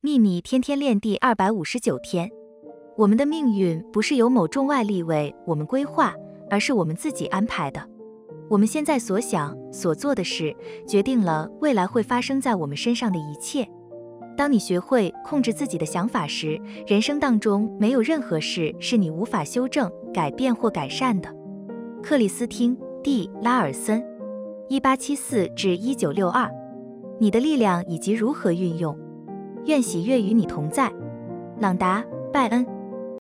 秘密天天练第二百五十九天。我们的命运不是由某众外力为我们规划，而是我们自己安排的。我们现在所想、所做的事，决定了未来会发生在我们身上的一切。当你学会控制自己的想法时，人生当中没有任何事是你无法修正、改变或改善的。克里斯汀·蒂拉尔森，一八七四至一九六二。你的力量以及如何运用，愿喜悦与你同在。朗达·拜恩。